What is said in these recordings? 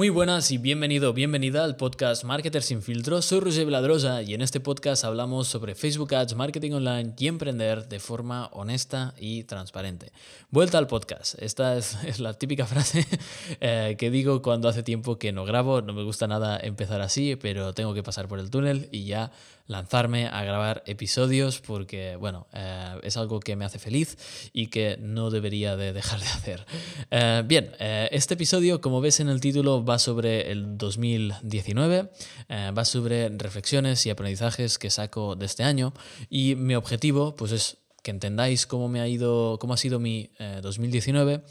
Muy buenas y bienvenido, bienvenida al podcast Marketer sin filtro. Soy Roger Veladrosa y en este podcast hablamos sobre Facebook Ads, marketing online y emprender de forma honesta y transparente. Vuelta al podcast. Esta es, la típica frase eh, que digo cuando hace tiempo que no grabo. No me gusta nada empezar así, pero tengo que pasar por el túnel y ya lanzarme a grabar episodios porque, bueno, eh, es algo que me hace feliz y que no debería de dejar de hacer. Eh, bien, este episodio, como ves en el título, va sobre el 2019, eh, va sobre reflexiones y aprendizajes que saco de este año y mi objetivo pues es que entendáis cómo me ha ido, cómo ha sido mi 2019, eh,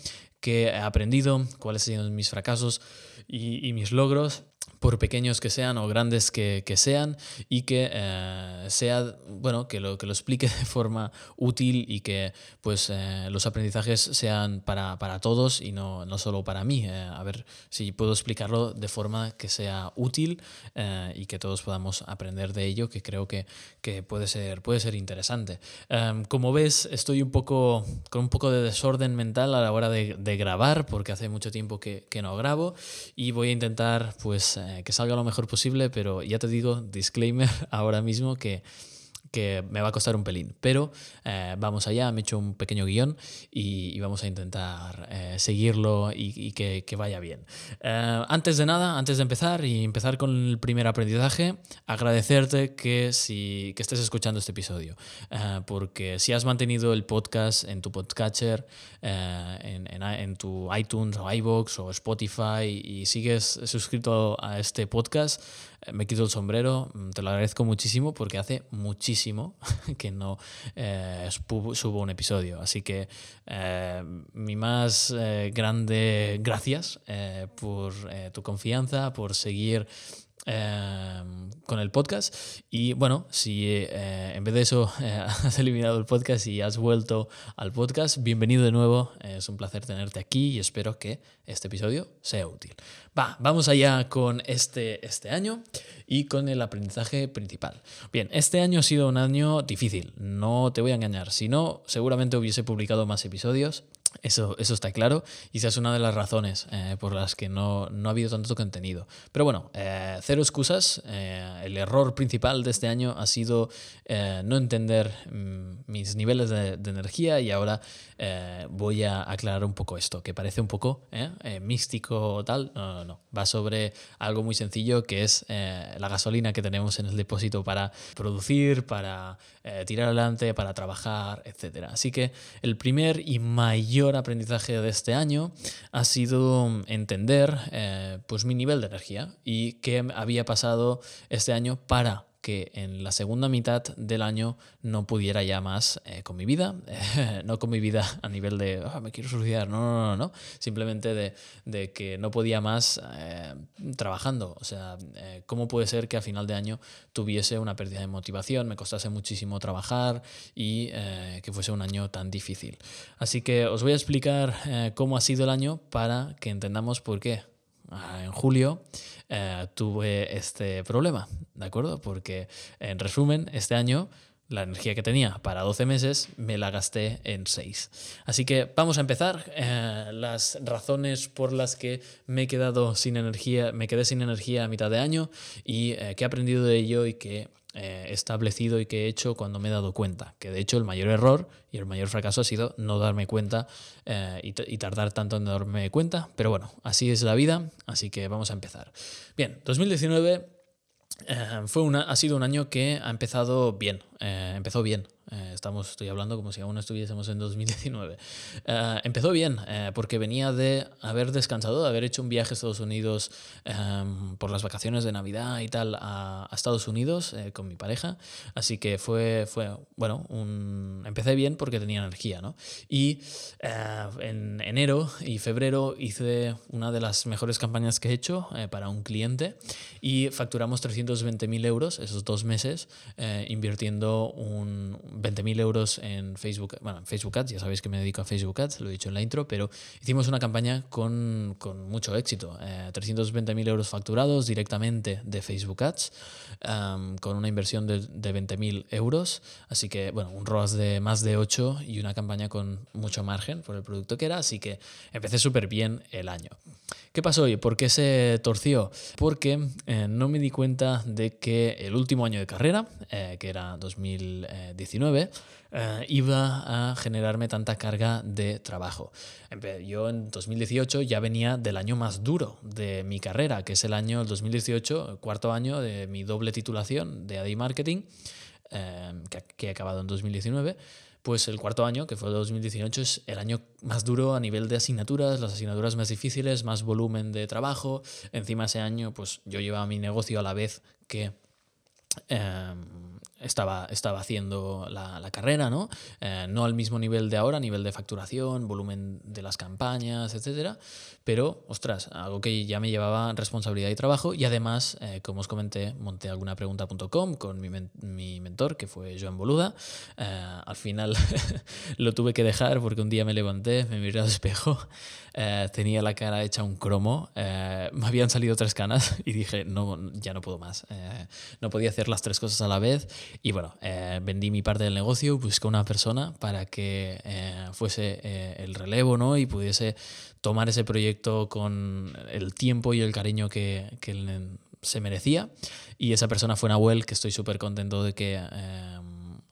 que he aprendido, cuáles han sido mis fracasos y mis logros por pequeños que sean o grandes que, sean, y que eh, sea, bueno, que lo, que lo explique de forma útil y que pues eh, los aprendizajes sean para, todos y no, no solo para mí. Eh, a ver si puedo explicarlo de forma que sea útil y que todos podamos aprender de ello, que creo que, que puede, ser, puede ser interesante. Em, como ves, estoy un poco con un poco de desorden mental a la hora de, grabar, porque hace mucho tiempo que, que no grabo, y voy a intentar pues eh, que salga lo mejor posible, pero ya te digo, disclaimer ahora mismo que que me va a costar un pelín. Pero eh, vamos allá, me he hecho un pequeño guion y, vamos a intentar eh, seguirlo y, que, vaya bien. Eh, antes de nada, antes de empezar y empezar con el primer aprendizaje, agradecerte que, si, que estés escuchando este episodio. porque si has mantenido el podcast en tu podcatcher, en, en, tu iTunes o iBox o Spotify y sigues suscrito a este podcast, me quito el sombrero, mm, te lo agradezco muchísimo porque hace muchísimo que no eh, subo un episodio. Así que eh, mi más eh, grande gracias por tu confianza, por seguir Em, con el podcast. Y bueno, si eh, en vez de eso eh, has eliminado el podcast y has vuelto al podcast, bienvenido de nuevo. es un placer tenerte aquí y espero que este episodio sea útil. Va, vamos allá con este, este año y con el aprendizaje principal. Bien, este año ha sido un año difícil, no te voy a engañar. Si no, seguramente hubiese publicado más episodios. Eso, eso está claro y esa es una de las razones eh, por las que no, ha habido tanto contenido. Pero bueno, eh, cero excusas. Eh, el error principal de este año ha sido no entender mm, mis niveles de, energía y ahora voy a aclarar un poco esto, que parece un poco místico o tal. No, no, no. Va sobre algo muy sencillo que es la gasolina que tenemos en el depósito para producir, para tirar adelante, para trabajar, etc. Así que el primer y mayor aprendizaje de este año ha sido entender eh, pues mi nivel de energía y qué había pasado este año para que en la segunda mitad del año no pudiera ya más eh, con mi vida, no con mi vida a nivel de ah, me quiero suicidar, no, no, no, no, simplemente de, de que no podía más eh, trabajando. O sea, eh, ¿cómo puede ser que a final de año tuviese una pérdida de motivación, me costase muchísimo trabajar y que fuese un año tan difícil? Así que os voy a explicar cómo ha sido el año para que entendamos por qué. Ah, en julio eh, tuve este problema, ¿de acuerdo? Porque en resumen, este año la energía que tenía para 12 meses me la gasté en 6. Así que vamos a empezar. Eh, las razones por las que me he quedado sin energía, me quedé sin energía a mitad de año y eh, qué he aprendido de ello y qué he establecido y qué he hecho cuando me he dado cuenta. Que de hecho el mayor error y el mayor fracaso ha sido no darme cuenta eh, y, tardar tanto en darme cuenta. Pero bueno, así es la vida, así que vamos a empezar. Bien, 2019 eh, fue una, ha sido un año que ha empezado bien, eh, empezó bien. Eh, estamos, estoy hablando como si aún estuviésemos en 2019. Eh, empezó bien, eh, porque venía de haber descansado, de haber hecho un viaje a Estados Unidos em, por las vacaciones de Navidad y tal a, Estados Unidos con mi pareja. Así que fue, fue bueno, un, empecé bien porque tenía energía, ¿no? Y en enero y febrero hice una de las mejores campañas que he hecho para un cliente y facturamos 320.000 euros esos dos meses invirtiendo un 20.000 euros en Facebook, bueno, en Facebook Ads, ya sabéis que me dedico a Facebook Ads, lo he dicho en la intro, pero hicimos una campaña con, con mucho éxito. Eh, 320.000 euros facturados directamente de Facebook Ads, con una inversión de, de 20.000 euros, así que, bueno, un ROAS de más de 8 y una campaña con mucho margen por el producto que era, así que empecé súper bien el año. ¿Qué pasó hoy? ¿Por qué se torció? Porque eh, no me di cuenta de que el último año de carrera, eh, que era 2019, eh, iba a generarme tanta carga de trabajo. Yo en 2018 ya venía del año más duro de mi carrera, que es el año 2018, cuarto año de mi doble titulación de AD Marketing, que he acabado en 2019 pues el cuarto año, que fue 2018, es el año más duro a nivel de asignaturas, las asignaturas más difíciles, más volumen de trabajo. Encima ese año, pues yo llevaba mi negocio a la vez que em, estaba, estaba haciendo la, carrera, ¿no? Eh, no al mismo nivel de ahora, nivel de facturación, volumen de las campañas, etcétera, pero, ostras, algo que ya me llevaba responsabilidad y trabajo y además, eh, como os comenté, monté alguna pregunta.com con mi, mi, mentor, que fue Joan Boluda. Eh, al final lo tuve que dejar porque un día me levanté, me miré al espejo, tenía la cara hecha un cromo, me habían salido tres canas y dije, no, ya no puedo más. no podía hacer las tres cosas a la vez y bueno, eh, vendí mi parte del negocio, busqué una persona para que eh, fuese eh, el relevo ¿no? y pudiese tomar ese proyecto con el tiempo y el cariño que, que se merecía. Y esa persona fue Nahuel, que estoy súper contento de que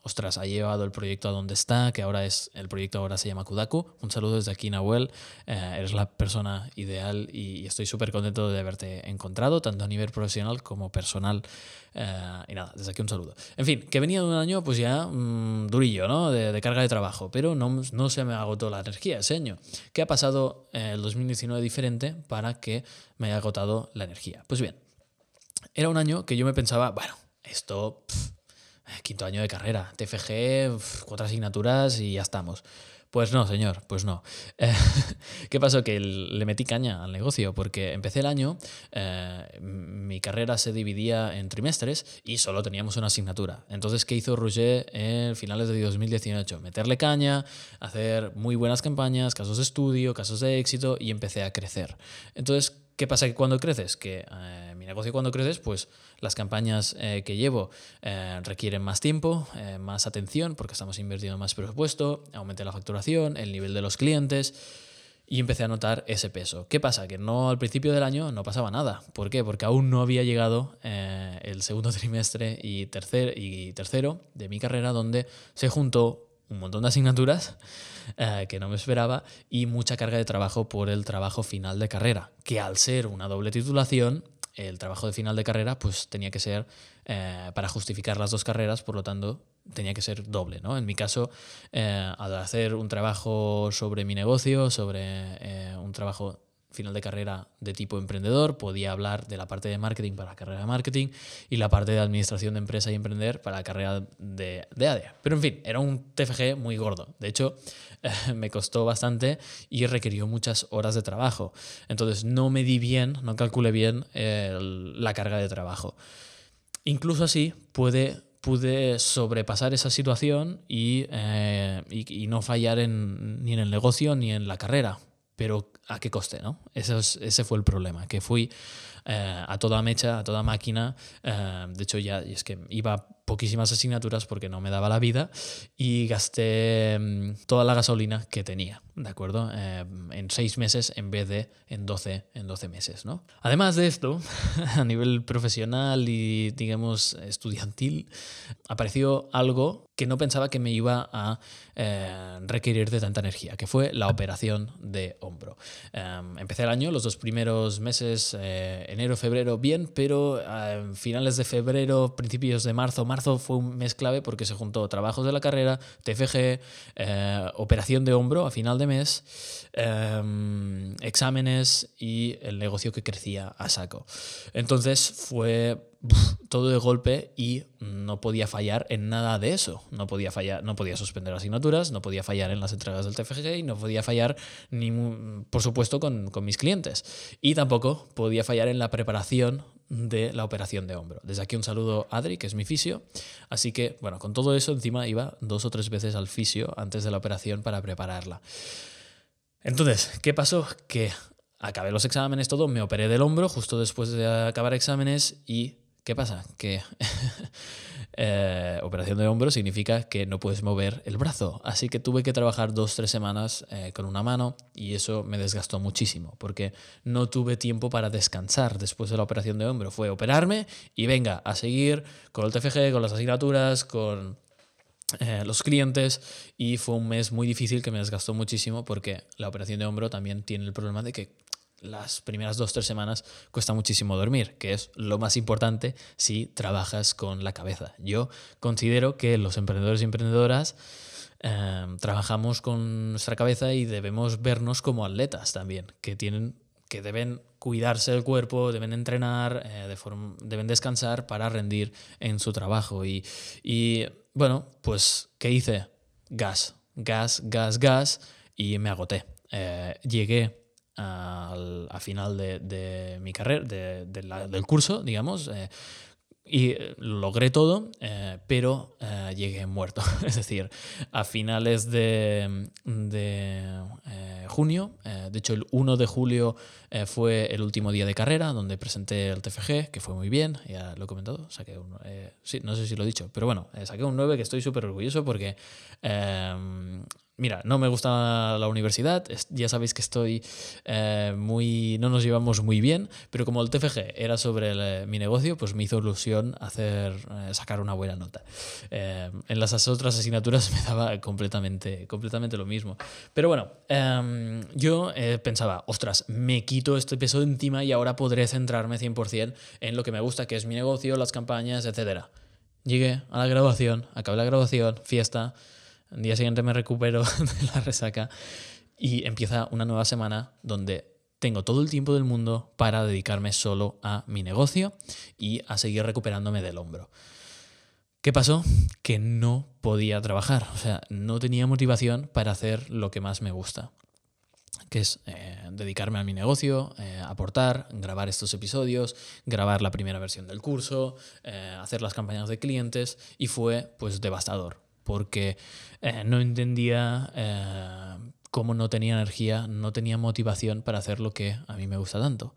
ostras, ha llevado el proyecto a donde está, que ahora es, el proyecto ahora se llama Kudaku. Un saludo desde aquí, Nahuel. Eh, eres la persona ideal y, estoy súper contento de haberte encontrado, tanto a nivel profesional como personal. Eh, y nada, desde aquí un saludo. En fin, que venía de un año pues ya mm, durillo, ¿no? De, carga de trabajo, pero no, no se me agotó la energía ese año. ¿Qué ha pasado en el 2019 diferente para que me haya agotado la energía? Pues bien, era un año que yo me pensaba, bueno, esto... Eh, quinto año de carrera, TFG, cuatro asignaturas y ya estamos. Pues no, señor, pues no. Eh, ¿Qué pasó? Que le metí caña al negocio porque empecé el año, eh, mi carrera se dividía en trimestres y solo teníamos una asignatura. Entonces, ¿qué hizo Roger en finales de 2018? Meterle caña, hacer muy buenas campañas, casos de estudio, casos de éxito y empecé a crecer. Entonces, ¿Qué pasa que cuando creces? Que eh, mi negocio cuando creces, pues las campañas eh, que llevo eh, requieren más tiempo, más atención, porque estamos invirtiendo más presupuesto, aumenté la facturación, el nivel de los clientes y empecé a notar ese peso. ¿Qué pasa? Que no al principio del año no pasaba nada. ¿Por qué? Porque aún no había llegado el segundo trimestre y, tercer, y tercero de mi carrera donde se juntó un montón de asignaturas eh, que no me esperaba y mucha carga de trabajo por el trabajo final de carrera, que al ser una doble titulación, el trabajo de final de carrera pues tenía que ser eh, para justificar las dos carreras, por lo tanto tenía que ser doble. ¿no? En mi caso, eh, al hacer un trabajo sobre mi negocio, sobre un trabajo final de carrera de tipo emprendedor, podía hablar de la parte de marketing para la carrera de marketing y la parte de administración de empresa y emprender para la carrera de, de ADEA. Pero en fin, era un TFG muy gordo. De hecho, me costó bastante y requirió muchas horas de trabajo. Entonces no me di bien, no calculé bien la carga de trabajo. Incluso así pude sobrepasar esa situación y, eh, y, no fallar en, ni en el negocio ni en la carrera pero ¿a qué coste? ¿no? Ese, ese fue el problema, que fui eh, a toda mecha, a toda máquina, eh, de hecho ya es que iba poquísimas asignaturas porque no me daba la vida y gasté mm, toda la gasolina que tenía, ¿de acuerdo? Eh, en seis meses en vez de en 12, en 12 meses, ¿no? Además de esto, a nivel profesional y, digamos, estudiantil, apareció algo que no pensaba que me iba a eh, requerir de tanta energía, que fue la operación de hombro. Em, empecé el año, los dos primeros meses, eh, enero, febrero, bien, pero a finales de febrero, principios de marzo, marzo fue un mes clave porque se juntó trabajos de la carrera, TFG, eh, operación de hombro a final de mes, em, exámenes y el negocio que crecía a saco. Entonces fue todo de golpe y no podía fallar en nada de eso. No podía fallar, no podía suspender asignaturas, no podía fallar en las entregas del TFG y no podía fallar, ni, por supuesto, con, con mis clientes. Y tampoco podía fallar en la preparación de la operación de hombro. Desde aquí un saludo a Adri, que es mi fisio. Así que, bueno, con todo eso encima iba dos o tres veces al fisio antes de la operación para prepararla. Entonces, ¿qué pasó? Que acabé los exámenes, todo, me operé del hombro justo después de acabar exámenes y ¿qué pasa? Que eh, operación de hombro significa que no puedes mover el brazo, así que tuve que trabajar dos, tres semanas eh, con una mano y eso me desgastó muchísimo porque no tuve tiempo para descansar después de la operación de hombro. Fue operarme y venga a seguir con el TFG, con las asignaturas, con eh, los clientes y fue un mes muy difícil que me desgastó muchísimo porque la operación de hombro también tiene el problema de que las primeras dos tres semanas cuesta muchísimo dormir, que es lo más importante si trabajas con la cabeza. Yo considero que los emprendedores y emprendedoras eh, trabajamos con nuestra cabeza y debemos vernos como atletas también, que tienen que deben cuidarse del cuerpo, deben entrenar, eh, deben descansar para rendir en su trabajo. Y, y bueno, pues, ¿qué hice? Gas, gas, gas, gas, y me agoté. Eh, llegué al, a final de, mi carrera, de, del curso, digamos, eh, y logré todo, eh, pero llegué muerto. es decir, a finales de, de junio, de hecho el 1 de julio fue el último día de carrera donde presenté el TFG, que fue muy bien, ya lo he comentado, saqué un, sí, no sé si lo he dicho, pero bueno, saqué un 9 que estoy súper orgulloso porque Mira, no me gusta la universidad, ya sabéis que estoy eh, muy... no nos llevamos muy bien, pero como el TFG era sobre eh, mi negocio, pues me hizo ilusión hacer, eh, sacar una buena nota. en las otras asignaturas me daba completamente, completamente lo mismo. Pero bueno, em, yo pensaba, ostras, me quito este peso de encima y ahora podré centrarme 100% en lo que me gusta, que es mi negocio, las campañas, etc. Llegué a la graduación, acabé la graduación, fiesta el día siguiente me recupero de la resaca y empieza una nueva semana donde tengo todo el tiempo del mundo para dedicarme solo a mi negocio y a seguir recuperándome del hombro. ¿Qué pasó? Que no podía trabajar, o sea, no tenía motivación para hacer lo que más me gusta, que es eh, dedicarme a mi negocio, eh, aportar, grabar estos episodios, grabar la primera versión del curso, eh, hacer las campañas de clientes y fue pues devastador porque eh, no entendía eh, cómo no tenía energía, no tenía motivación para hacer lo que a mí me gusta tanto.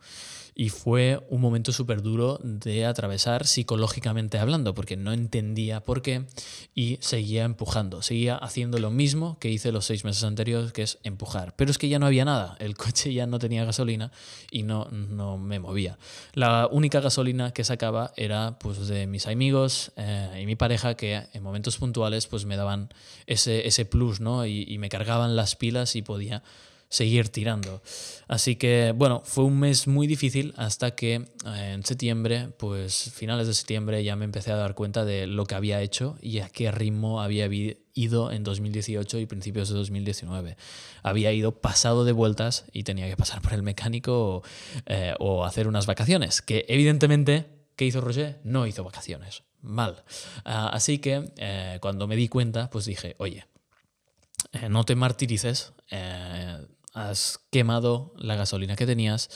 Y fue un momento súper duro de atravesar psicológicamente hablando, porque no entendía por qué y seguía empujando, seguía haciendo lo mismo que hice los seis meses anteriores, que es empujar. Pero es que ya no había nada, el coche ya no tenía gasolina y no, no me movía. La única gasolina que sacaba era pues, de mis amigos eh, y mi pareja que en momentos puntuales pues, me daban ese, ese plus ¿no? y, y me cargaban las pilas y podía seguir tirando. Así que bueno, fue un mes muy difícil hasta que eh, en septiembre, pues finales de septiembre ya me empecé a dar cuenta de lo que había hecho y a qué ritmo había ido en 2018 y principios de 2019. Había ido pasado de vueltas y tenía que pasar por el mecánico o, eh, hacer unas vacaciones, que evidentemente, ¿qué hizo Roger? No hizo vacaciones. Mal. Ah, así que eh, cuando me di cuenta, pues dije, oye, no te martirices, has quemado la gasolina que tenías,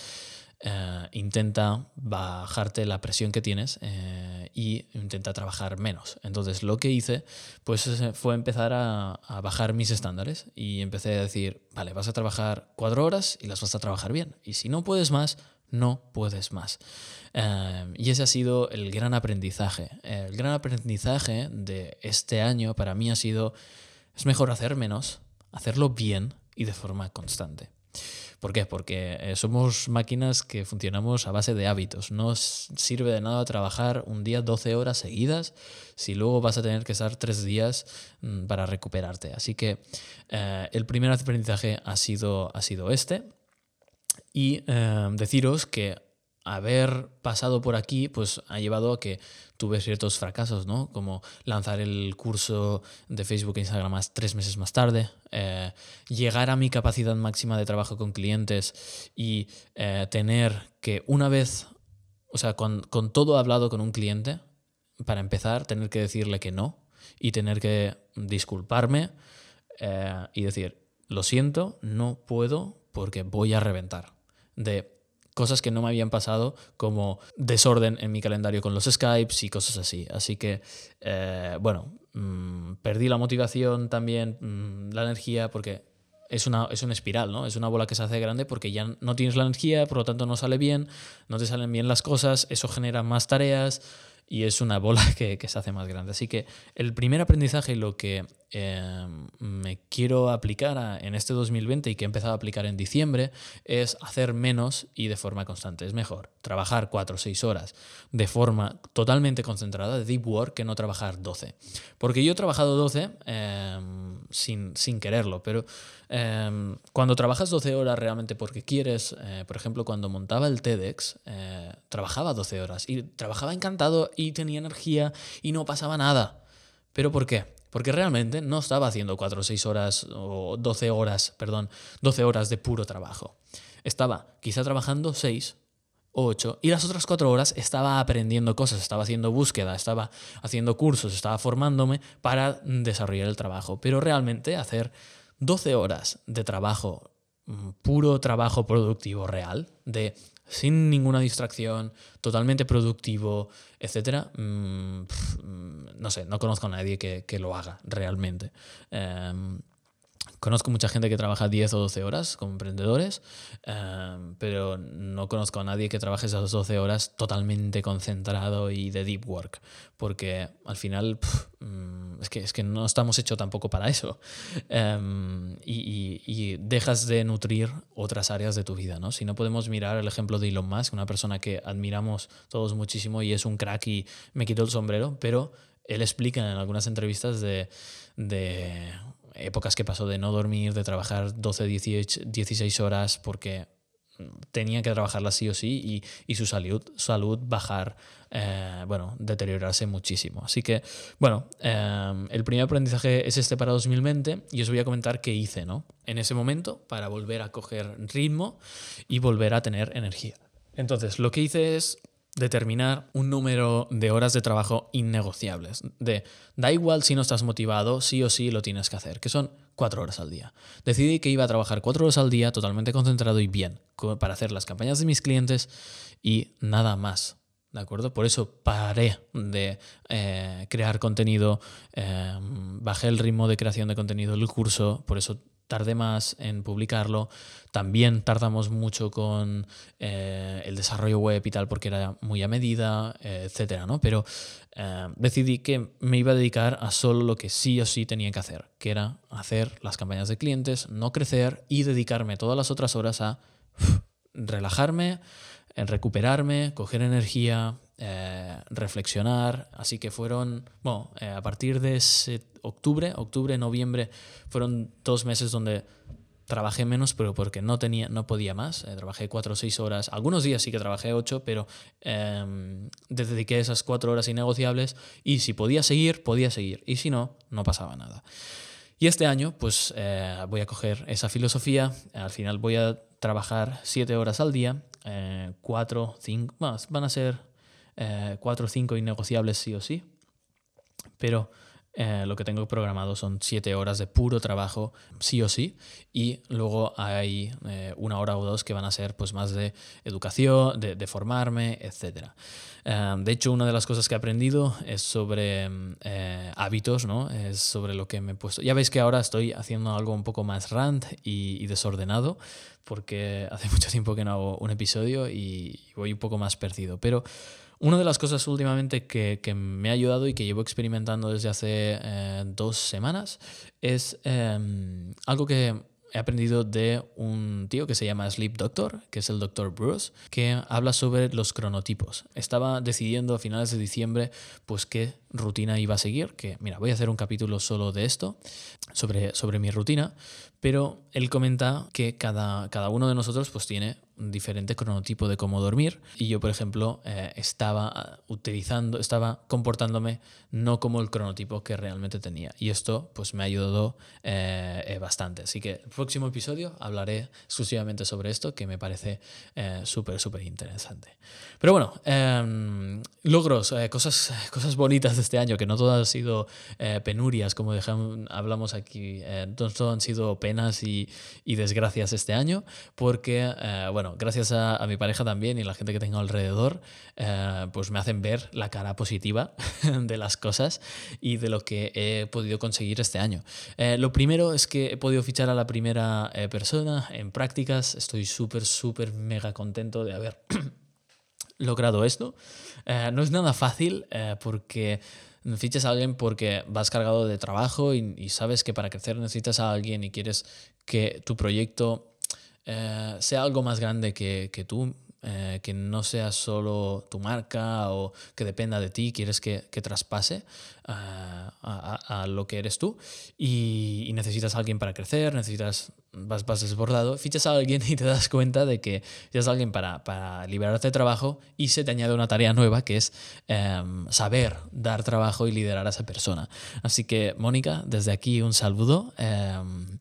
eh, intenta bajarte la presión que tienes e y intenta trabajar menos. Entonces lo que hice pues fue empezar a, bajar mis estándares y empecé a decir, vale, vas a trabajar cuatro horas y las vas a trabajar bien. Y si no puedes más, no puedes más. Eh, y ese ha sido el gran aprendizaje. El gran aprendizaje de este año para mí ha sido, es mejor hacer menos, hacerlo bien y de forma constante. ¿Por qué? Porque eh, somos máquinas que funcionamos a base de hábitos. No sirve de nada trabajar un día 12 horas seguidas si luego vas a tener que estar tres días mm, para recuperarte. Así que eh, el primer aprendizaje ha sido, ha sido este. Y eh, deciros que haber pasado por aquí pues ha llevado a que tuve ciertos fracasos, ¿no? Como lanzar el curso de Facebook e Instagram tres meses más tarde, eh, llegar a mi capacidad máxima de trabajo con clientes y eh, tener que una vez o sea, con, con todo hablado con un cliente, para empezar, tener que decirle que no y tener que disculparme eh, y decir, lo siento, no puedo porque voy a reventar. De cosas que no me habían pasado, como desorden en mi calendario con los Skypes y cosas así. Así que, eh, bueno, mm, perdí la motivación también, mm, la energía, porque es una, es una espiral, ¿no? Es una bola que se hace grande porque ya no tienes la energía, por lo tanto no sale bien, no te salen bien las cosas, eso genera más tareas y es una bola que, que se hace más grande. Así que el primer aprendizaje, lo que Em, me quiero aplicar en este 2020 y que he empezado a aplicar en diciembre es hacer menos y de forma constante. Es mejor trabajar 4 o 6 horas de forma totalmente concentrada, de deep work, que no trabajar 12. Porque yo he trabajado 12 em, sin, sin, quererlo, pero em, cuando trabajas 12 horas realmente porque quieres, eh, por ejemplo, cuando montaba el TEDx, eh, trabajaba 12 horas y trabajaba encantado y tenía energía y no pasaba nada. ¿Pero por qué? Porque realmente no estaba haciendo 4 o 6 horas o 12 horas, perdón, 12 horas de puro trabajo. Estaba quizá trabajando 6 o 8 y las otras 4 horas estaba aprendiendo cosas, estaba haciendo búsqueda, estaba haciendo cursos, estaba formándome para desarrollar el trabajo. Pero realmente hacer 12 horas de trabajo, mm, puro trabajo productivo real, de sin ninguna distracción, totalmente productivo, etc. No sé, no conozco a nadie que, lo haga realmente. Em, Conozco mucha gente que trabaja 10 o 12 horas como emprendedores, em, pero no conozco a nadie que trabaje esas 12 horas totalmente concentrado y de deep work, porque al final mm, es, que, es que no estamos hechos tampoco para eso. Em, y, dejas de nutrir otras áreas de tu vida. ¿no? Si no podemos mirar el ejemplo de Elon Musk, una persona que admiramos todos muchísimo y es un crack y me quito el sombrero, pero él explica en algunas entrevistas de épocas que pasó de no dormir, de trabajar 12, 18, 16 horas porque tenía que trabajarla sí o sí y, su salud, salud bajar, eh, bueno, deteriorarse muchísimo. Así que, bueno, eh, el primer aprendizaje es este para 2020 y os voy a comentar qué hice, ¿no? En ese momento para volver a coger ritmo y volver a tener energía. Entonces, lo que hice es determinar un número de horas de trabajo innegociables. De da igual si no estás motivado, sí o sí lo tienes que hacer, que son cuatro horas al día. Decidí que iba a trabajar cuatro horas al día totalmente concentrado y bien para hacer las campañas de mis clientes y nada más. ¿De acuerdo? Por eso paré de eh, crear contenido, eh, bajé el ritmo de creación de contenido del curso, por eso tardé más en publicarlo. También tardamos mucho con eh, el desarrollo web y tal porque era muy a medida, etc. etcétera, ¿no? Pero eh, decidí que me iba a dedicar a solo lo que sí o sí tenía que hacer, que era hacer las campañas de clientes, no crecer y dedicarme todas las otras horas a relajarme, recuperarme, coger energía, eh, reflexionar. Así que fueron, bueno, eh, a partir de octubre, octubre, noviembre, fueron dos meses donde trabajé menos, pero porque no tenía, no podía más. Eh, trabajé cuatro o seis horas. Algunos días sí que trabajé ocho, pero em, dediqué esas cuatro horas innegociables y si podía seguir, podía seguir. Y si no, no pasaba nada. Y este año, pues voy a coger esa filosofía. Al final voy a trabajar siete horas al día, cuatro, cinco, más, van a ser eh, cuatro o cinco innegociables sí o sí, pero eh, lo que tengo programado son siete horas de puro trabajo sí o sí y luego hay eh, una hora o dos que van a ser pues más de educación, de, formarme, etc. de hecho, una de las cosas que he aprendido es sobre hábitos, ¿no? Es sobre lo que me he puesto. Ya veis que ahora estoy haciendo algo un poco más rant y, desordenado porque hace mucho tiempo que no hago un episodio y voy un poco más perdido, pero una de las cosas últimamente que, me ha ayudado y que llevo experimentando desde hace eh, dos semanas es em, algo que he aprendido de un tío que se llama Sleep Doctor, que es el Dr. Bruce, que habla sobre los cronotipos. Estaba decidiendo a finales de diciembre pues qué rutina iba a seguir, que mira, voy a hacer un capítulo solo de esto, sobre, sobre mi rutina, pero él comenta que cada, cada uno de nosotros pues tiene un diferente cronotipo de cómo dormir y yo, por ejemplo, eh, estaba utilizando, estaba comportándome no como el cronotipo que realmente tenía. Y esto pues me ha ayudado eh, eh, bastante. Así que el próximo episodio hablaré exclusivamente sobre esto, que me parece súper, súper interesante. Pero bueno, em, logros, cosas, cosas bonitas de este año, que no todas han sido penurias, como dejamos, hablamos aquí, no todo han sido penas y, y desgracias este año, porque, bueno, bueno, gracias a, mi pareja también y la gente que tengo alrededor, eh, pues me hacen ver la cara positiva de las cosas y de lo que he podido conseguir este año. Eh, lo primero es que he podido fichar a la primera eh, persona en prácticas. Estoy súper, súper mega contento de haber logrado esto. no es nada fácil porque fichas a alguien porque vas cargado de trabajo y, y, sabes que para crecer necesitas a alguien y quieres que tu proyecto eh, sea algo más grande que, que tú, eh, que no sea solo tu marca o que dependa de ti, quieres que, que traspase eh, a, a, lo que eres tú y, necesitas a alguien para crecer, necesitas, vas, vas, desbordado, fichas a alguien y te das cuenta de que es alguien para, para, liberarte de trabajo y se te añade una tarea nueva que es em, saber dar trabajo y liderar a esa persona. Así que, Mónica, desde aquí un saludo. Em,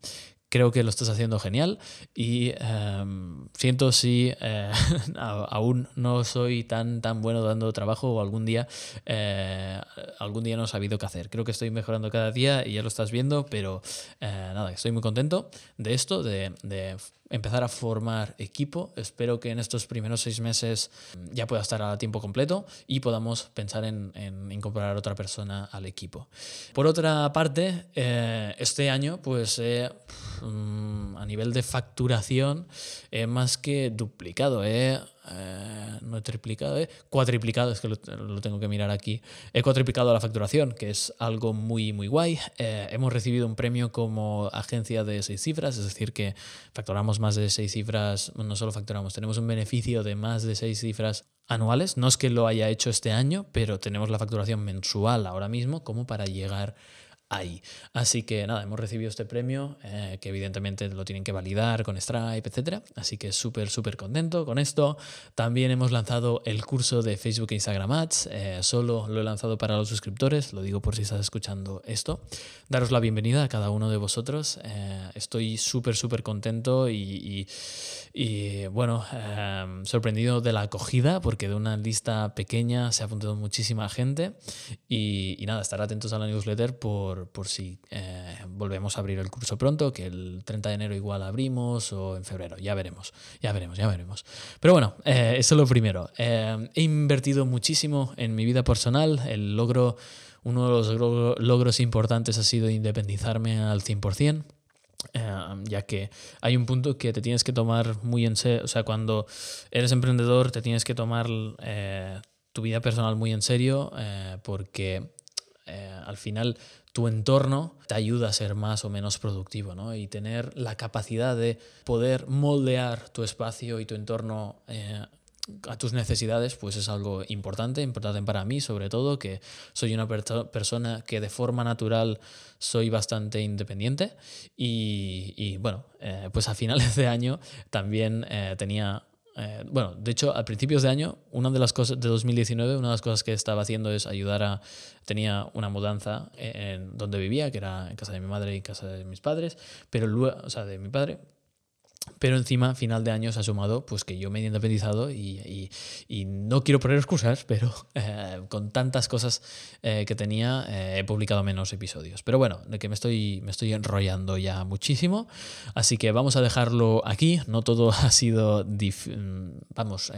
creo que lo estás haciendo genial y em, siento si eh, aún no soy tan, tan bueno dando trabajo o algún día, eh, algún día no he sabido qué hacer. Creo que estoy mejorando cada día y ya lo estás viendo, pero eh, nada, estoy muy contento de esto, de, de empezar a formar equipo. Espero que en estos primeros seis meses ya pueda estar a tiempo completo y podamos pensar en, incorporar a otra persona al equipo. Por otra parte, eh, este año, pues mm, a nivel de facturación, más que duplicado. He eh, no he triplicado, he cuatriplicado, es que lo, tengo que mirar aquí, he cuatriplicado la facturación, que es algo muy, muy guay. Eh, hemos recibido un premio como agencia de seis cifras, es decir, que facturamos más de seis cifras, no solo facturamos, tenemos un beneficio de más de seis cifras anuales. No es que lo haya hecho este año, pero tenemos la facturación mensual ahora mismo como para llegar ahí. Así que nada, hemos recibido este premio, eh, que evidentemente lo tienen que validar con Stripe, etc. Así que súper, súper contento con esto. También hemos lanzado el curso de Facebook e Instagram Ads. Eh, solo lo he lanzado para los suscriptores, lo digo por si estás escuchando esto. Daros la bienvenida a cada uno de vosotros. Eh, estoy súper, súper contento y, bueno, sorprendido de la acogida, porque de una lista pequeña se ha apuntado muchísima gente. Y, y nada, estar atentos a la newsletter por por, si eh, volvemos a abrir el curso pronto, que el 30 de enero igual abrimos o en febrero, ya veremos, ya veremos, ya veremos. Pero bueno, eh, eso es lo primero. Eh, he invertido muchísimo en mi vida personal, el logro, uno de los logros importantes ha sido independizarme al 100%. ya que hay un punto que te tienes que tomar muy en serio, o sea, cuando eres emprendedor te tienes que tomar tu vida personal muy en serio porque al final tu entorno te ayuda a ser más o menos productivo, ¿no? Y tener la capacidad de poder moldear tu espacio y tu entorno eh, a tus necesidades, pues es algo importante, importante para mí sobre todo, que soy una persona que de forma natural soy bastante independiente y, bueno, eh, pues a finales de año también eh, tenía eh, bueno, de hecho, a principios de año, una de las cosas de 2019, una de las cosas que estaba haciendo es ayudar a. Tenía una mudanza en donde vivía, que era en casa de mi madre y casa de mis padres, pero luego, o sea, de mi padre, pero encima, final de año se ha sumado pues que yo me he independizado y, y, no quiero poner excusas, pero eh, con tantas cosas eh, que tenía eh, he publicado menos episodios. Pero bueno, de que me estoy, me estoy enrollando ya muchísimo. Así que vamos a dejarlo aquí. No todo ha sido, mm, vamos,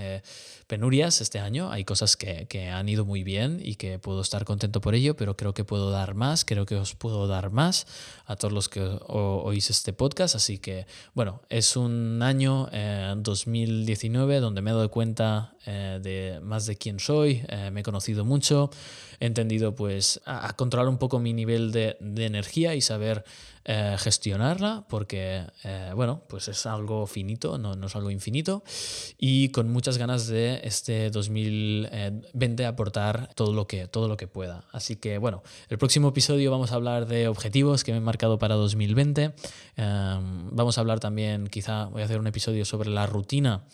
penurias este año. Hay cosas que, que, han ido muy bien y que puedo estar contento por ello, pero creo que puedo dar más, creo que os puedo dar más a todos los que oís este podcast. Así que, bueno, es un año, eh, 2019, donde me he dado cuenta eh, de más de quién soy, eh, me he conocido mucho, he entendido pues a, controlar un poco mi nivel de energía y saber eh, gestionarla porque, eh, bueno, pues es algo finito, no, no, es algo infinito y con muchas ganas de este 2020 aportar todo lo que, todo lo que pueda. Así que, bueno, el próximo episodio vamos a hablar de objetivos que me he marcado para 2020. Em, vamos a hablar también, quizá voy a hacer un episodio sobre la rutina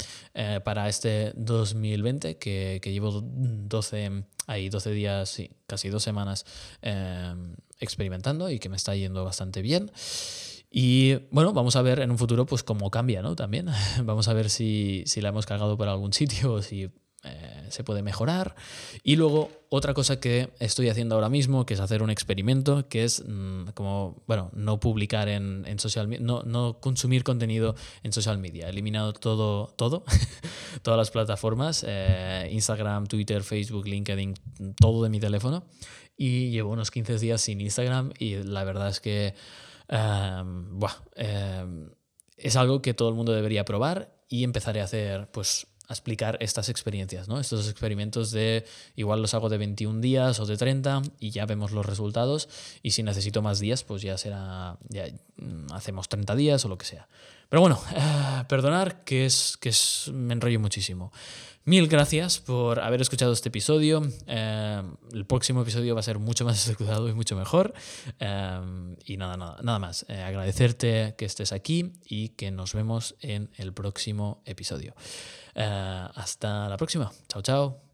para este 2020 que, que llevo 12 hay 12 días, casi dos semanas em, experimentando y que me está yendo bastante bien. Y bueno, vamos a ver en un futuro pues cómo cambia, ¿no? También vamos a ver si, si la hemos cargado por algún sitio o si eh, se puede mejorar. Y luego otra cosa que estoy haciendo ahora mismo, que es hacer un experimento, que es mm, como, bueno, no publicar en, en social media, no, no, consumir contenido en social media. He eliminado todo, todo, todas las plataformas, eh, Instagram, Twitter, Facebook, LinkedIn, todo de mi teléfono. Y llevo unos 15 días sin Instagram y la verdad es que, em, em, es algo que todo el mundo debería probar y empezaré a hacer, pues, explicar estas experiencias, ¿no? Estos experimentos de igual los hago de 21 días o de 30 y ya vemos los resultados y si necesito más días pues ya será, ya mm, hacemos 30 días o lo que sea. Pero bueno, eh, perdonar que es que es, me enrollo muchísimo. Mil gracias por haber escuchado este episodio. Eh, el próximo episodio va a ser mucho más estructurado y mucho mejor. Eh, y nada, nada, nada más. agradecerte que estés aquí y que nos vemos en el próximo episodio. hasta la próxima. Chao, chao.